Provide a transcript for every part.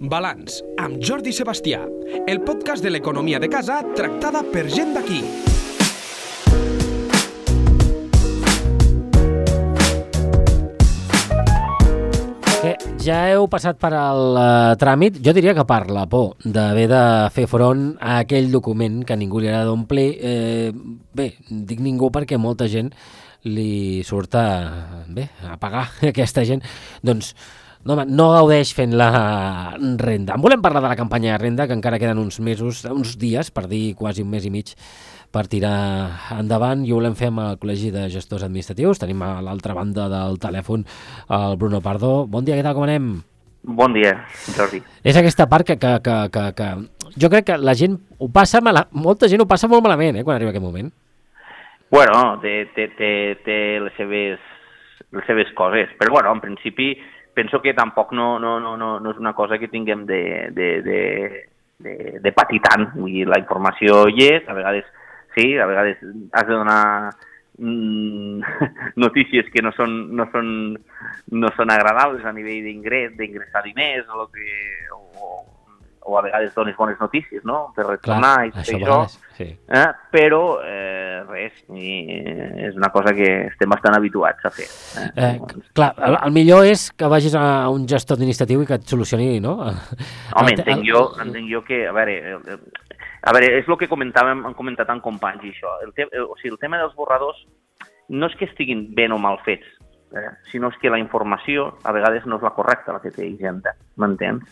Balanç, amb Jordi Sebastià, el podcast de l'economia de casa tractada per gent d'aquí. Que ja heu passat per al uh, tràmit, jo diria que per la por d'haver de fer front a aquell document que ningú li agrada omplir. Eh, bé, dic ningú perquè molta gent li surt a, bé, a pagar aquesta gent. Doncs no, home, no gaudeix fent la renda. En volem parlar de la campanya de renda, que encara queden uns mesos, uns dies, per dir quasi un mes i mig, per tirar endavant i ho volem fer amb el Col·legi de Gestors Administratius. Tenim a l'altra banda del telèfon el Bruno Pardo. Bon dia, què tal, com anem? Bon dia, Jordi. És aquesta part que, que, que, que, que jo crec que la gent ho passa mala... molta gent ho passa molt malament, eh, quan arriba aquest moment. Bueno, té, té, té, té les, seves, les seves coses, però bueno, en principi penso que tampoc no, no, no, no, no és una cosa que tinguem de, de, de, de, de patir tant. Vull dir, la informació hi és, a vegades sí, a vegades has de donar mm, notícies que no són, no són, no són agradables a nivell d'ingrés, d'ingressar diners o, que, o, o a vegades dones bones notícies, no?, per retornar Clar, i tot això. això, vegades, sí. eh? però eh, res, i, eh, és una cosa que estem bastant habituats a fer. Eh? Eh, clar, el, el millor és que vagis a un gestor administratiu i que et solucioni, no? Home, El- entenc el- jo, entenc jo que, a veure, a veure, és el que comentàvem, han comentat en companys i això. El, te, o sigui, el tema dels borradors no és que estiguin ben o mal fets, eh, sinó és que la informació a vegades no és la correcta, la que té Hisenda, m'entens?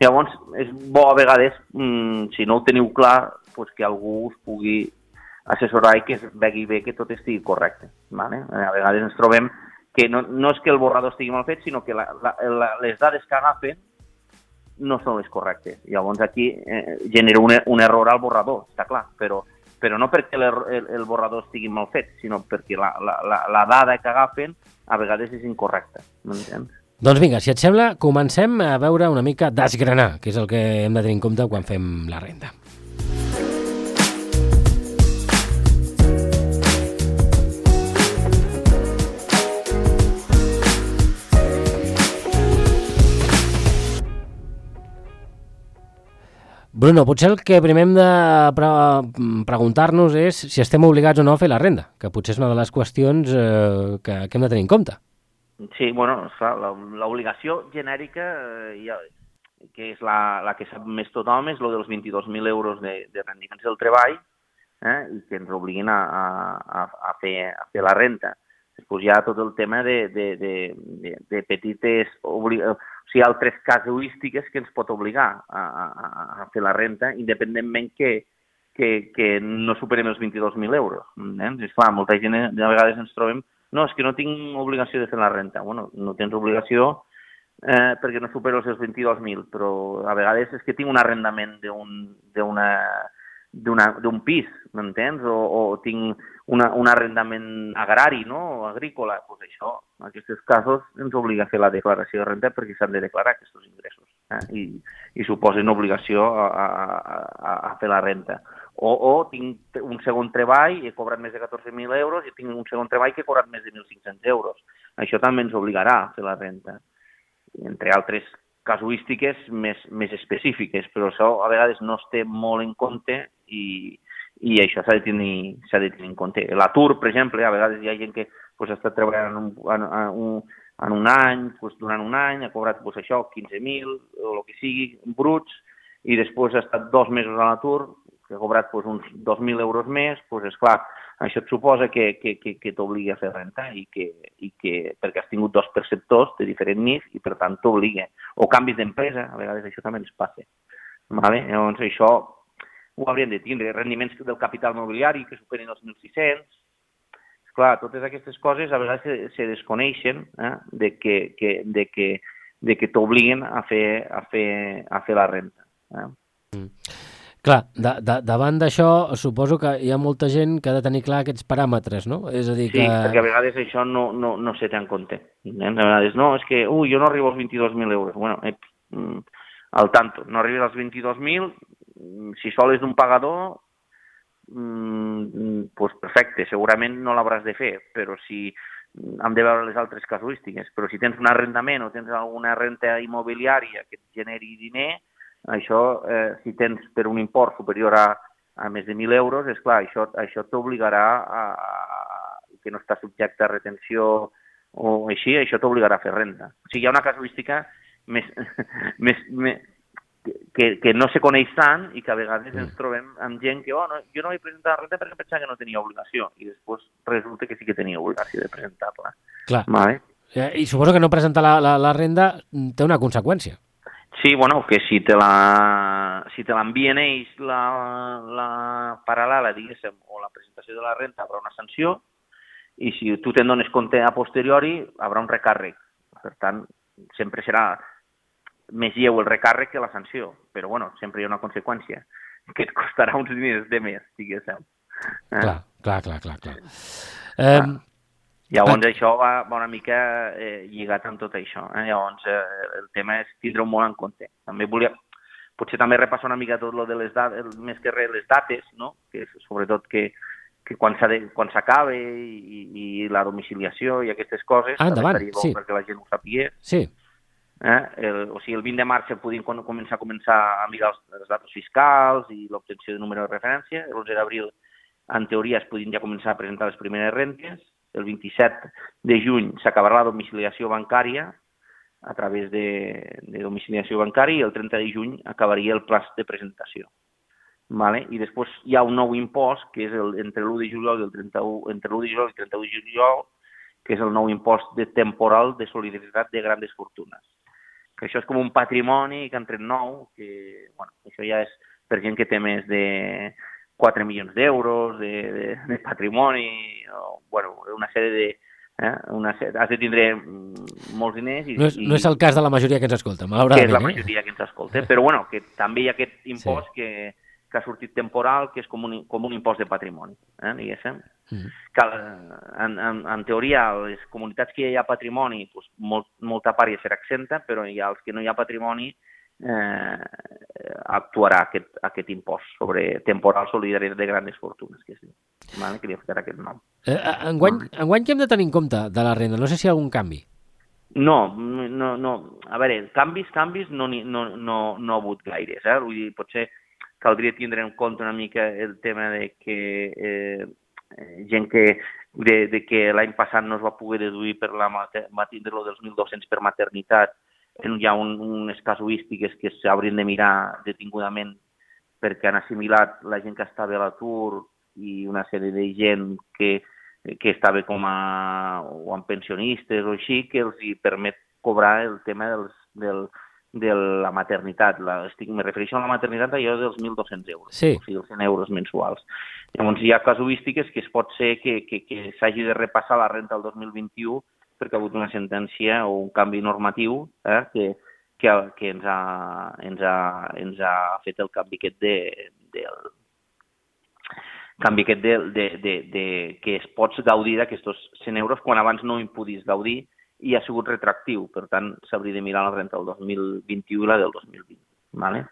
Llavors, és bo a vegades, mm, si no ho teniu clar, pues que algú us pugui assessorar i que es vegi bé que tot estigui correcte. Vale? A vegades ens trobem que no, no és que el borrador estigui mal fet, sinó que la, la, la, les dades que agafen no són les correctes. Llavors aquí eh, genera un, un error al borrador, està clar, però, però no perquè el, el, el borrador estigui mal fet, sinó perquè la, la, la, la dada que agafen a vegades és incorrecta. M'entens? Doncs vinga, si et sembla, comencem a veure una mica desgranar, que és el que hem de tenir en compte quan fem la renda. Bruno, potser el que primer hem de pre preguntar-nos és si estem obligats o no a fer la renda, que potser és una de les qüestions eh, que, que hem de tenir en compte. Sí, bueno, esclar, la- l'obligació genèrica, eh, ja, que és la, la que sap més tothom, és lo dels 22.000 euros de, de rendiments del treball eh, i que ens obliguin a, a, a, fer, a fer la renta. Després hi ha tot el tema de, de, de, de, de petites... Obli... O sigui, altres casuístiques que ens pot obligar a, a, a fer la renta, independentment que, que, que no superem els 22.000 euros. Eh? És clar, molta gent eh, de vegades ens trobem no, és que no tinc obligació de fer la renta. Bueno, no tens obligació eh, perquè no supero els 22.000, però a vegades és que tinc un arrendament d'un pis, m'entens? O, o tinc una, un arrendament agrari, no? O agrícola. Pues això, en aquests casos, ens obliga a fer la declaració de renta perquè s'han de declarar aquests ingressos eh? I, i suposen obligació a, a, a, a fer la renta. O, o tinc un segon treball i he cobrat més de 14.000 euros i tinc un segon treball que he cobrat més de 1.500 euros. Això també ens obligarà a fer la renta entre altres casuístiques més, més específiques, però això a vegades no es té molt en compte i, i això s'ha de, tenir, de tenir en compte. L'atur, per exemple, a vegades hi ha gent que pues, estat treballant en un, en, en un, en un any, pues, durant un any, ha cobrat pues, això, 15.000 o el que sigui, bruts, i després ha estat dos mesos a l'atur, que ha cobrat pues, uns 2.000 euros més, pues, és clar, això et suposa que, que, que, que t'obligui a fer renta i que, i que perquè has tingut dos perceptors de diferent NIF i per tant t'obliga. O canvis d'empresa, a vegades això també ens passa. Vale? Llavors això ho hauríem de tindre. Rendiments del capital mobiliari que superen els 1.600. Clar, totes aquestes coses a vegades se, se desconeixen eh? de que, que, de que, de que t'obliguen a fer, a, fer, a fer la renta. Eh? Clar, de, de, davant d'això suposo que hi ha molta gent que ha de tenir clar aquests paràmetres, no? És a dir, Sí, que... perquè a vegades això no, no, no se té en compte. A vegades, no, és que, ui, jo no arribo als 22.000 euros. Bueno, mm, al tanto, no arribes als 22.000, mm, si sol és d'un pagador, mm, pues perfecte, segurament no l'hauràs de fer, però si hem de veure les altres casuístiques, però si tens un arrendament o tens alguna renta immobiliària que et generi diner, això, eh, si tens per un import superior a, a més de 1.000 euros, és clar, això, això t'obligarà a, a, que no està subjecte a retenció o així, això t'obligarà a fer renta. O sigui, hi ha una casuística més, més, més, que, que no se coneix tant i que a vegades ens mm. trobem amb gent que oh, no, jo no vaig presentar la renta perquè pensava que no tenia obligació i després resulta que sí que tenia obligació de presentar-la. Clar. Vale? Eh, I suposo que no presentar la, la, la renda té una conseqüència. Sí, bueno, que si te la si te l'envien ells la, la paral·lela, diguéssim, o la presentació de la renta, haurà una sanció, i si tu te'n dones compte a posteriori, haurà un recàrrec. Per tant, sempre serà més lleu el recàrrec que la sanció, però bueno, sempre hi ha una conseqüència, que et costarà uns diners de més, diguéssim. Eh? Clar, clar, clar, clar. clar. Eh, ah. Llavors, ah. això va, va una mica eh, lligat amb tot això. Eh? Llavors, eh, el tema és tindre-ho molt en compte. També volia, potser també repassar una mica tot lo de les dates, més que res les dates, no? que sobretot que, que quan s'acabe i, i la domiciliació i aquestes coses, ah, endavant, sí. perquè la gent ho sapigués. Sí. Eh? El, o sigui, el 20 de març se podien començar a començar a mirar els, els datos fiscals i l'obtenció de número de referència. L'11 d'abril, en teoria, es podien ja començar a presentar les primeres rentes. El 27 de juny s'acabarà la domiciliació bancària a través de, de domiciliació bancària i el 30 de juny acabaria el plaç de presentació. Vale? I després hi ha un nou impost, que és el, entre l'1 de juliol i el 31, entre l'1 de juliol i el 31 de juliol, que és el nou impost de temporal de solidaritat de grandes fortunes que això és com un patrimoni que han nou, que bueno, això ja és per gent que té més de 4 milions d'euros de, de, de patrimoni, o, bueno, una sèrie de... Eh, una, has de tindre mm, molts diners. I, no, és, no és el cas de la majoria que ens escolta, malauradament. Que és la eh? majoria eh? que ens escolta, però bueno, que també hi ha aquest impost sí. que, que ha sortit temporal, que és com un, com un impost de patrimoni, eh, diguéssim. Mm -hmm. que, en, en, en teoria, les comunitats que hi ha patrimoni, doncs, molt, molta part ja serà exenta, però hi ha els que no hi ha patrimoni eh, actuarà aquest, aquest impost sobre temporal solidari de grans fortunes, que diu. Vale? Que li ficar aquest nom. Eh, enguany, enguany què hem de tenir en compte de la renda? No sé si hi ha algun canvi. No, no, no. A veure, canvis, canvis no, no, no, no ha hagut gaires. Eh? Vull dir, potser caldria tindre en compte una mica el tema de que eh, eh, gent que, de, de que l'any passat no es va poder deduir per la va tindre-lo dels 1.200 per maternitat, hi ha un, unes casuístiques que s'haurien de mirar detingudament perquè han assimilat la gent que estava a l'atur i una sèrie de gent que, que estava com a, o amb pensionistes o així, que els hi permet cobrar el tema dels, del, de la maternitat. La, estic, me refereixo a la maternitat allò dels 1.200 euros, sí. o sigui, els 100 euros mensuals. Llavors hi ha casuístiques que es pot ser que, que, que s'hagi de repassar la renta el 2021 perquè ha hagut una sentència o un canvi normatiu eh, que, que, que ens, ha, ens, ha, ens ha fet el canvi aquest de, del canvi aquest de, de, de, de, que es pots gaudir d'aquests 100 euros quan abans no en podies gaudir i ha sigut retractiu, per tant s'hauria de mirar la renta del 2021 i la del 2020. Vale?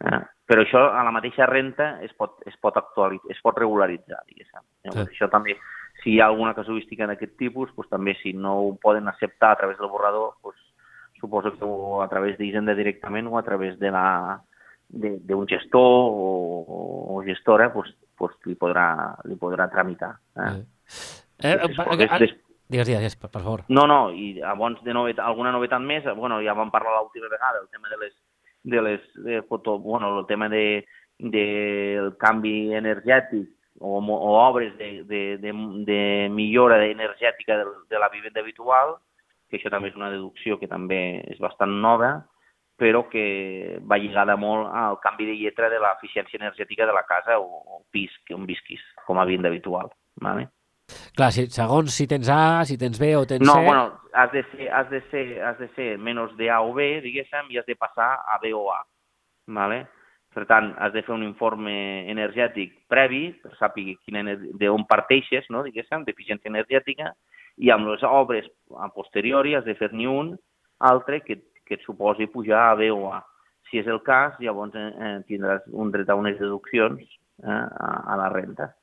Eh, però això a la mateixa renta es pot, es pot, actualitzar, es pot regularitzar, diguéssim. Sí. Això també, si hi ha alguna casuística d'aquest tipus, doncs també si no ho poden acceptar a través del borrador, doncs, suposo que o a través d'Hisenda directament o a través de la d'un gestor o, o gestora doncs, doncs li, podrà, li podrà tramitar. Eh? Eh, eh, eh, Digues, digues, per, per favor. No, no, i abans de novet, alguna novetat més, bueno, ja vam parlar l'última vegada, el tema de les, de les de foto, bueno, el tema de, del canvi energètic o, o obres de, de, de, de millora energètica de, de la vivenda habitual, que això també és una deducció que també és bastant nova, però que va lligada molt al canvi de lletra de l'eficiència energètica de la casa o, o pis que on visquis, com a vivenda habitual. ¿vale? Clar, si, segons si tens A, si tens B o tens no, C... No, bueno, has de ser, has de ser, has de ser menys de A o B, diguéssim, i has de passar a B o A. ¿vale? Per tant, has de fer un informe energètic previ, per saber d'on parteixes, no, diguéssim, d'eficiència energètica, i amb les obres a posteriori has de fer-n'hi un altre que, que et suposi pujar a B o A. Si és el cas, llavors eh, tindràs un dret a unes deduccions eh, a, a la renta.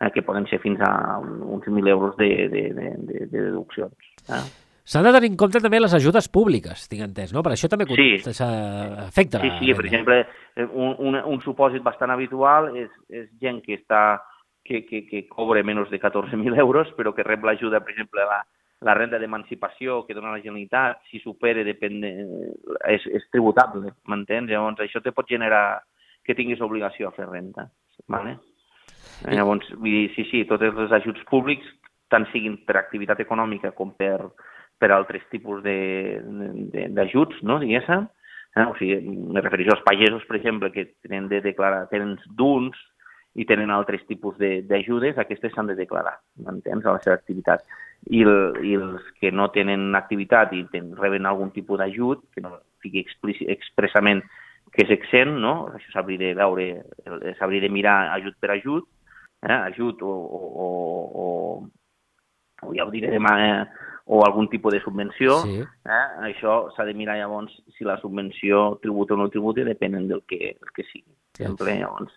eh, que poden ser fins a uns 1.000 euros de, de, de, de deduccions. Eh? S'han de tenir en compte també les ajudes públiques, tinc entès, no? Per això també Sí. afecta Sí, la sí, per renda. exemple, eh, un, un, un supòsit bastant habitual és, és gent que està que, que, que cobre menys de 14.000 euros, però que rep l'ajuda, per exemple, la, la renda d'emancipació que dona la Generalitat, si supera, depèn de, és, és tributable, m'entens? Llavors, això te pot generar que tinguis obligació a fer renta, ¿vale? Llavors, vull dir, sí, sí, tots els ajuts públics, tant siguin per activitat econòmica com per, per altres tipus d'ajuts, no, diguéssim, eh? o sigui, me refereixo als pagesos, per exemple, que tenen de declarar, tenen d'uns i tenen altres tipus de- d'ajudes, aquestes s'han de declarar, m'entens, a la seva activitat. I, el, I els que no tenen activitat i ten, reben algun tipus d'ajut, que no sigui expressament que és exempt, no? això s'hauria de veure, s'hauria de mirar ajut per ajut, eh? ajut o, o, o, o ja ho diré demà, eh? O algun tipus de subvenció, Sí. eh? això s'ha de mirar llavors si la subvenció tributa o no tributa, depenent del que, el que sigui. Sempre, llavors,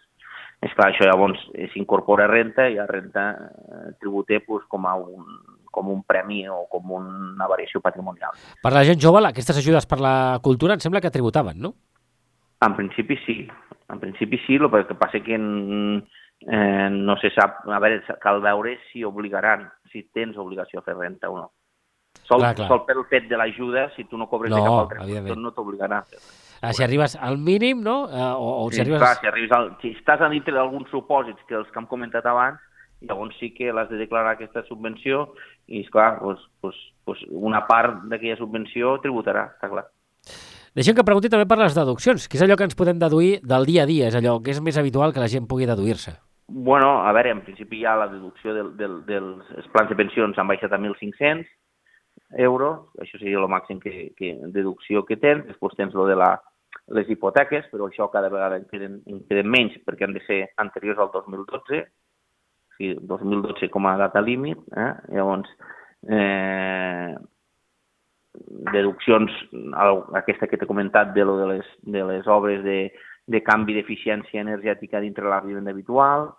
és clar, això llavors eh, s'incorpora a renta i a renta eh, tributa pues, com, a un, com un premi o com una variació patrimonial. Per la gent jove, aquestes ajudes per la cultura em sembla que tributaven, no? En principi sí, en principi sí, el que passa que mm, eh, no se sap, a veure, cal veure si obligaran, si tens obligació a fer renta o no. Sol, Clar, clar. sol pel fet de l'ajuda, si tu no cobres de No, cap altre sector, no t'obligarà. Ah, si arribes al mínim, no? Eh, o, o si Sí, arribes... clar, si, arribes al, si estàs a dintre d'alguns supòsits que els que hem comentat abans, llavors sí que l'has de declarar aquesta subvenció i, esclar, doncs, doncs, doncs una part d'aquella subvenció tributarà, està clar. Deixem que pregunti també per les deduccions, que és allò que ens podem deduir del dia a dia, és allò que és més habitual que la gent pugui deduir-se. Bueno, a veure, en principi ja la deducció del, del, dels els plans de pensions han baixat a 1.500 euros, això seria el màxim que, que deducció que tens, després tens lo de la, les hipoteques, però això cada vegada en queden, en queden menys perquè han de ser anteriors al 2012, o sigui, 2012 com a data límit, eh? llavors eh, deduccions, aquesta que t'he comentat de, lo de, les, de les obres de, de canvi d'eficiència energètica dintre la vivenda habitual,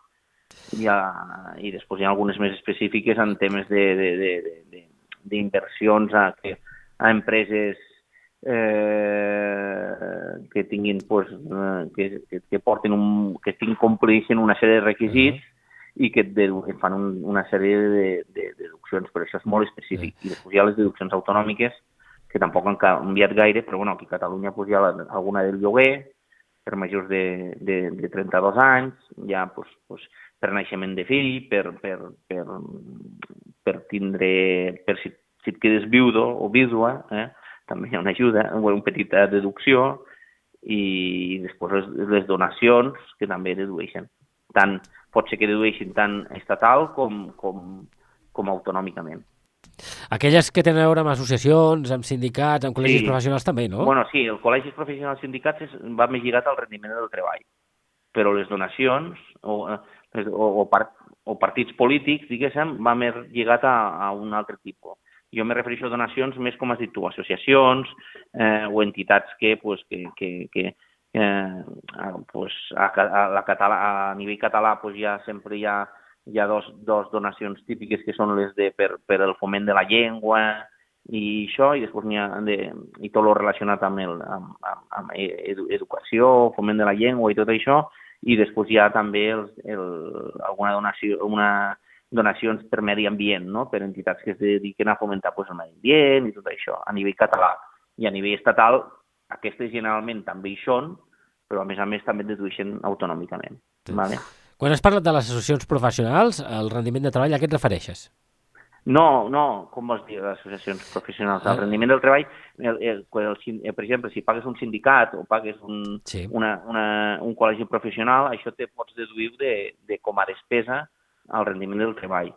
i, ha, i després hi ha algunes més específiques en temes de- de- de- de- de- d'inversions a, que, a empreses eh, que tinguin pues, eh, que, que, que portin un, que tinguin compleixin una sèrie de requisits i que et dedu- et fan un, una sèrie de, de, de deduccions, però això és molt específic. I després hi ha les deduccions autonòmiques, que tampoc han canviat gaire, però bueno, aquí a Catalunya pues, hi ha la, alguna del lloguer, per majors de, de, de 32 anys, ja pues, pues, per naixement de fill, per, per, per, per tindre, per si, si et quedes viudo o vídua, eh? també hi ha una ajuda, una petita deducció, i després les, les donacions que també dedueixen. Tant, pot ser que dedueixin tant estatal com, com, com autonòmicament. Aquelles que tenen a veure amb associacions, amb sindicats, amb col·legis Sí. professionals també, no? Bueno, sí, el col·legis professionals sindicats és, va més lligat al rendiment del treball, però les donacions o, eh, o, o, part, o partits polítics, diguéssim, va més lligat a, a un altre tipus. Jo me refereixo a donacions més com has dit tu, associacions eh, o entitats que, pues, que, que, que eh, pues, a, a, la català, a nivell català pues, ja sempre hi ha, hi ha dos, dos donacions típiques que són les de per, per el foment de la llengua, i això, i després n'hi ha de, i tot el relacionat amb, el, amb, amb, amb edu, educació, foment de la llengua i tot això, i després hi ha també el, el, alguna donació, una donacions per medi ambient, no? per entitats que es dediquen a fomentar pues, el medi ambient i tot això, a nivell català. I a nivell estatal, aquestes generalment també hi són, però a més a més també es dedueixen autonòmicament. Vale? Quan has parlat de les associacions professionals, el rendiment de treball, a què et refereixes? No, no, com vols dir, les associacions professionals. El Ah. rendiment del treball, el, el, el, eh, per exemple, si pagues un sindicat o pagues un, Sí. una, una, un col·legi professional, això te pots deduir de, de com a despesa al rendiment del treball.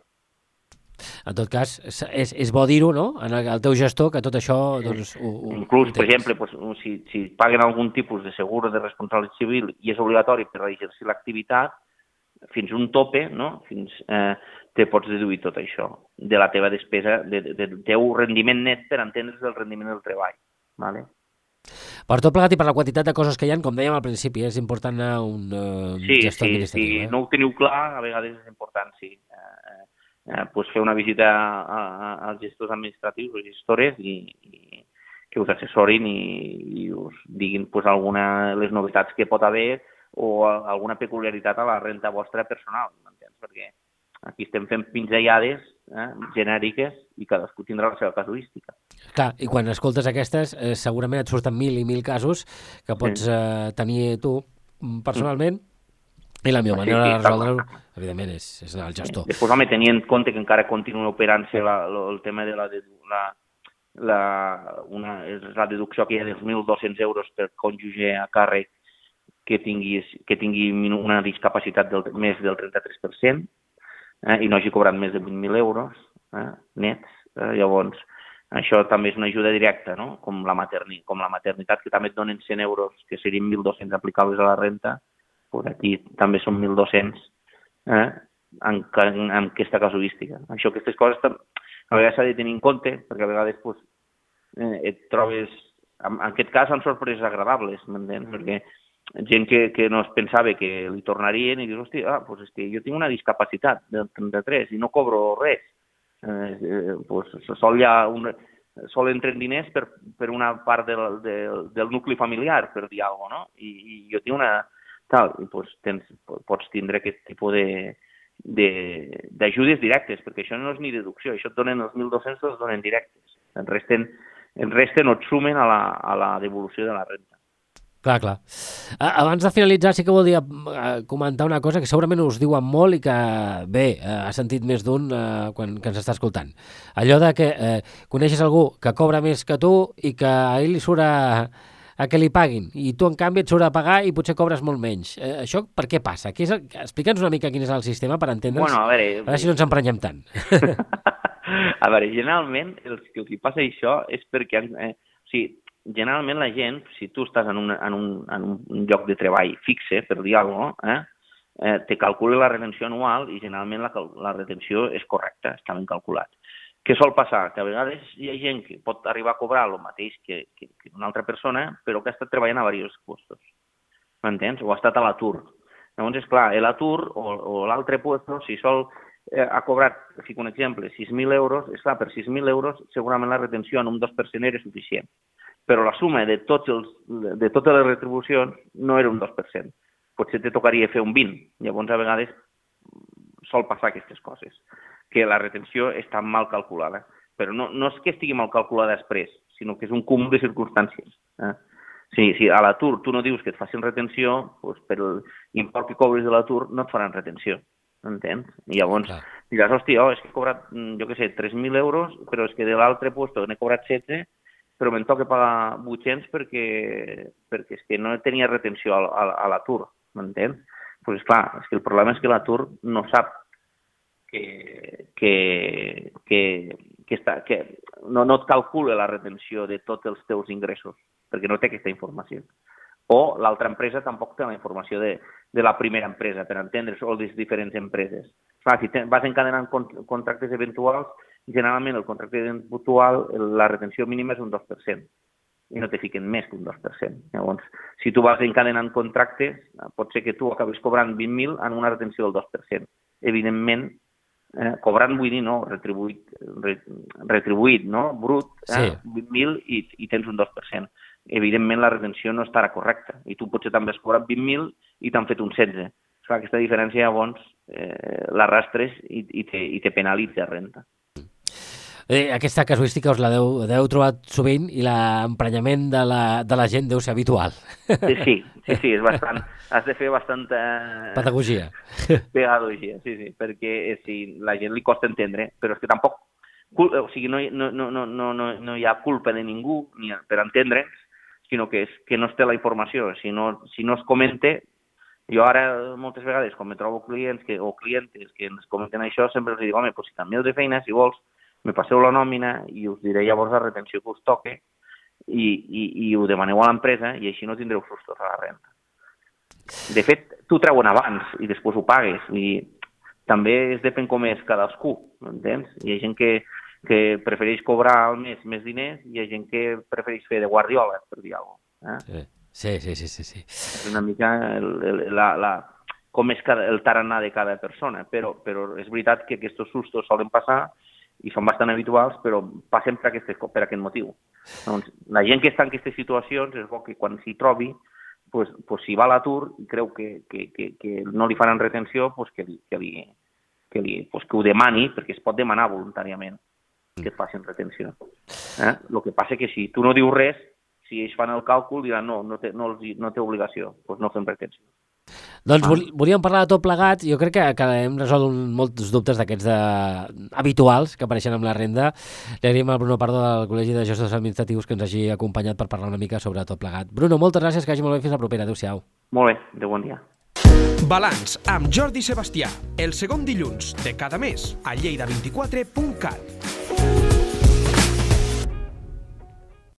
En tot cas, és, és, bo dir-ho, no?, en el, el teu gestor, que tot això, doncs, ho, ho, Inclús, ho per exemple, pues, si, si paguen algun tipus de seguro de responsabilitat civil i és obligatori per exercir l'activitat, fins un tope, no? fins, eh, te pots deduir tot això de la teva despesa, de, de, del teu rendiment net per entendre's del rendiment del treball. Vale? Per tot plegat i per la quantitat de coses que hi ha, com dèiem al principi, és important anar a un uh, sí, gestor sí, administratiu. Si eh? no ho teniu clar, a vegades és important, sí. Eh, eh, pues fer una visita a, a, als gestors administratius o gestores i, i que us assessorin i, i us diguin pues, alguna les novetats que pot haver o alguna peculiaritat a la renta vostra personal, m'entens? Perquè aquí estem fent pinzellades eh, genèriques i cadascú tindrà la seva casuística. Clar, i quan escoltes aquestes, eh, segurament et surten mil i mil casos que pots Sí. eh, tenir tu mm, personalment i la Sí, manera sí, de està resoldre-ho, evidentment, és, és al gestor. Després, home, tenint en compte que encara continua operant-se el tema de la, de, la, la, una, la deducció que hi ha dels 1.200 euros per cònjuge a càrrec que tingui, que tingui una discapacitat del, més del 33% eh, i no hagi cobrat més de 20.000 euros eh, nets. Eh, llavors, això també és una ajuda directa, no? com, la materni, com la maternitat, que també et donen 100 euros, que serien 1.200 aplicables a la renta, pues aquí també són 1.200 eh, en, en, en aquesta casuística. Això, aquestes coses a vegades s'ha de tenir en compte, perquè a vegades pues, eh, et trobes, en, en aquest cas, amb sorpreses agradables, m'entens? Perquè gent que, que no es pensava que li tornarien i dius, hòstia, ah, pues és que jo tinc una discapacitat del 33 i no cobro res. Eh, eh, pues, sol ha un, sol entren diners per, per una part del, del, del nucli familiar, per dir alguna cosa, no? I, i jo tinc una... Tal, i pues, tens, pots tindre aquest tipus de de- d'ajudes directes, perquè això no és ni deducció, això et donen els 1.200, els donen directes. En resten, en resten o et sumen a la, a la devolució de la renta. Clar, clar. Abans de finalitzar, sí que volia eh, comentar una cosa que segurament us diuen molt i que, bé, eh, ha sentit més d'un eh, quan que ens està escoltant. Allò de que eh, coneixes algú que cobra més que tu i que a ell li surt a, a que li paguin i tu, en canvi, et surt a pagar i potser cobres molt menys. Eh, això per què passa? Què és el... Explica'ns una mica quin és el sistema per entendre'ns, Bueno, a veure, a veure si no ens emprenyem tant. a veure, generalment el que els passa això és perquè, eh, o sigui, generalment la gent, si tu estàs en un, en un, en un lloc de treball fixe, per dir alguna cosa, eh, eh, te calcula la retenció anual i generalment la, la retenció és correcta, està ben calculat. Què sol passar? Que a vegades hi ha gent que pot arribar a cobrar el mateix que, que, que una altra persona, però que ha estat treballant a diversos puestos. M'entens? O ha estat a l'atur. Llavors, és clar, l'atur o, o l'altre puesto, si sol eh, ha cobrat, fico un exemple, 6.000 euros, és clar, per 6.000 euros segurament la retenció en un 2% era suficient. Però la suma de, tots els, de totes les retribucions no era un 2%. Potser te tocaria fer un 20. Llavors, a vegades, sol passar aquestes coses, que la retenció està mal calculada. Però no, no és que estigui mal calculada després, sinó que és un cúmul de circumstàncies. Eh? Si, si a l'atur tu no dius que et facin retenció, doncs per l'import que cobres de l'atur no et faran retenció. Entens? I llavors Clar. diràs, hòstia, oh, és que he cobrat, jo què sé, 3.000 euros, però és que de l'altre puesto n'he cobrat 16, però me'n toca pagar 800 perquè, perquè és que no tenia retenció a, a, a l'atur, m'entens? Doncs pues, clar, és que el problema és que l'atur no sap que, que, que, que, està, que no, no et calcula la retenció de tots els teus ingressos, perquè no té aquesta informació. O l'altra empresa tampoc té la informació de, de la primera empresa, per entendre's, o les diferents empreses. Clar, si te, vas encadenant con, contractes eventuals, generalment el contracte eventual, el- la retenció mínima és un 2%, i no te fiquen més que un 2%. Llavors, si tu vas encadenant contractes, pot ser que tu acabis cobrant 20.000 en una retenció del 2%. Evidentment, eh, cobrant vull dir no, retribuït, re, retribuït no? brut, eh, 20.000 i, i tens un 2%. Evidentment la retenció no estarà correcta i tu potser també has cobrat 20.000 i t'han fet un 16. Clar, aquesta diferència llavors eh, l'arrastres i, i, te, i te penalitza renta. Eh, aquesta casuística us la deu, deu trobat sovint i l'emprenyament de, la, de la gent deu ser habitual. Sí, sí, sí, sí és bastant, has de fer bastanta Pedagogia. pedagogia, sí, sí, perquè eh, sí, la gent li costa entendre, però és que tampoc, o sigui, no, no, no, no, no, hi ha culpa de ningú ni per entendre, sinó que és que no es té la informació. Si no, si no es comenta, jo ara moltes vegades quan me trobo clients que, o clientes que ens comenten això, sempre els dic, home, pues si canvieu de feina, si vols, me passeu la nòmina i us diré llavors la retenció que us toque i, i, i ho demaneu a l'empresa i així no tindreu sustos a la renta. De fet, tu treuen abans i després ho pagues. I també es depèn com és cadascú, entens? Hi ha gent que, que prefereix cobrar al mes més diners i hi ha gent que prefereix fer de guardiola, per dir alguna cosa. Eh? Sí, sí, sí, sí, sí. És una mica el, el, la, la, com és cada, el tarannà de cada persona, però, però és veritat que aquests sustos solen passar i són bastant habituals, però passen per, aquest, per aquest motiu. Doncs, la gent que està en aquestes situacions és bo que quan s'hi trobi, pues, pues, si va a l'atur i creu que, que, que, que no li faran retenció, pues, que, li, que, li, que, li, pues, que ho demani, perquè es pot demanar voluntàriament que et facin retenció. Eh? El que passa que si tu no dius res, si ells fan el càlcul, diran no, no té, no, no té obligació, doncs no fem retenció. Doncs ah. volíem parlar de tot plegat. Jo crec que, que hem resolt un, molts dubtes d'aquests de... habituals que apareixen amb la renda. Li agraïm al Bruno Pardo del Col·legi de Gestors Administratius que ens hagi acompanyat per parlar una mica sobre tot plegat. Bruno, moltes gràcies, que hagi molt bé. Fins la propera. Adéu-siau. Molt bé, de bon dia. Balanç amb Jordi Sebastià, el segon dilluns de cada mes a lleida24.cat.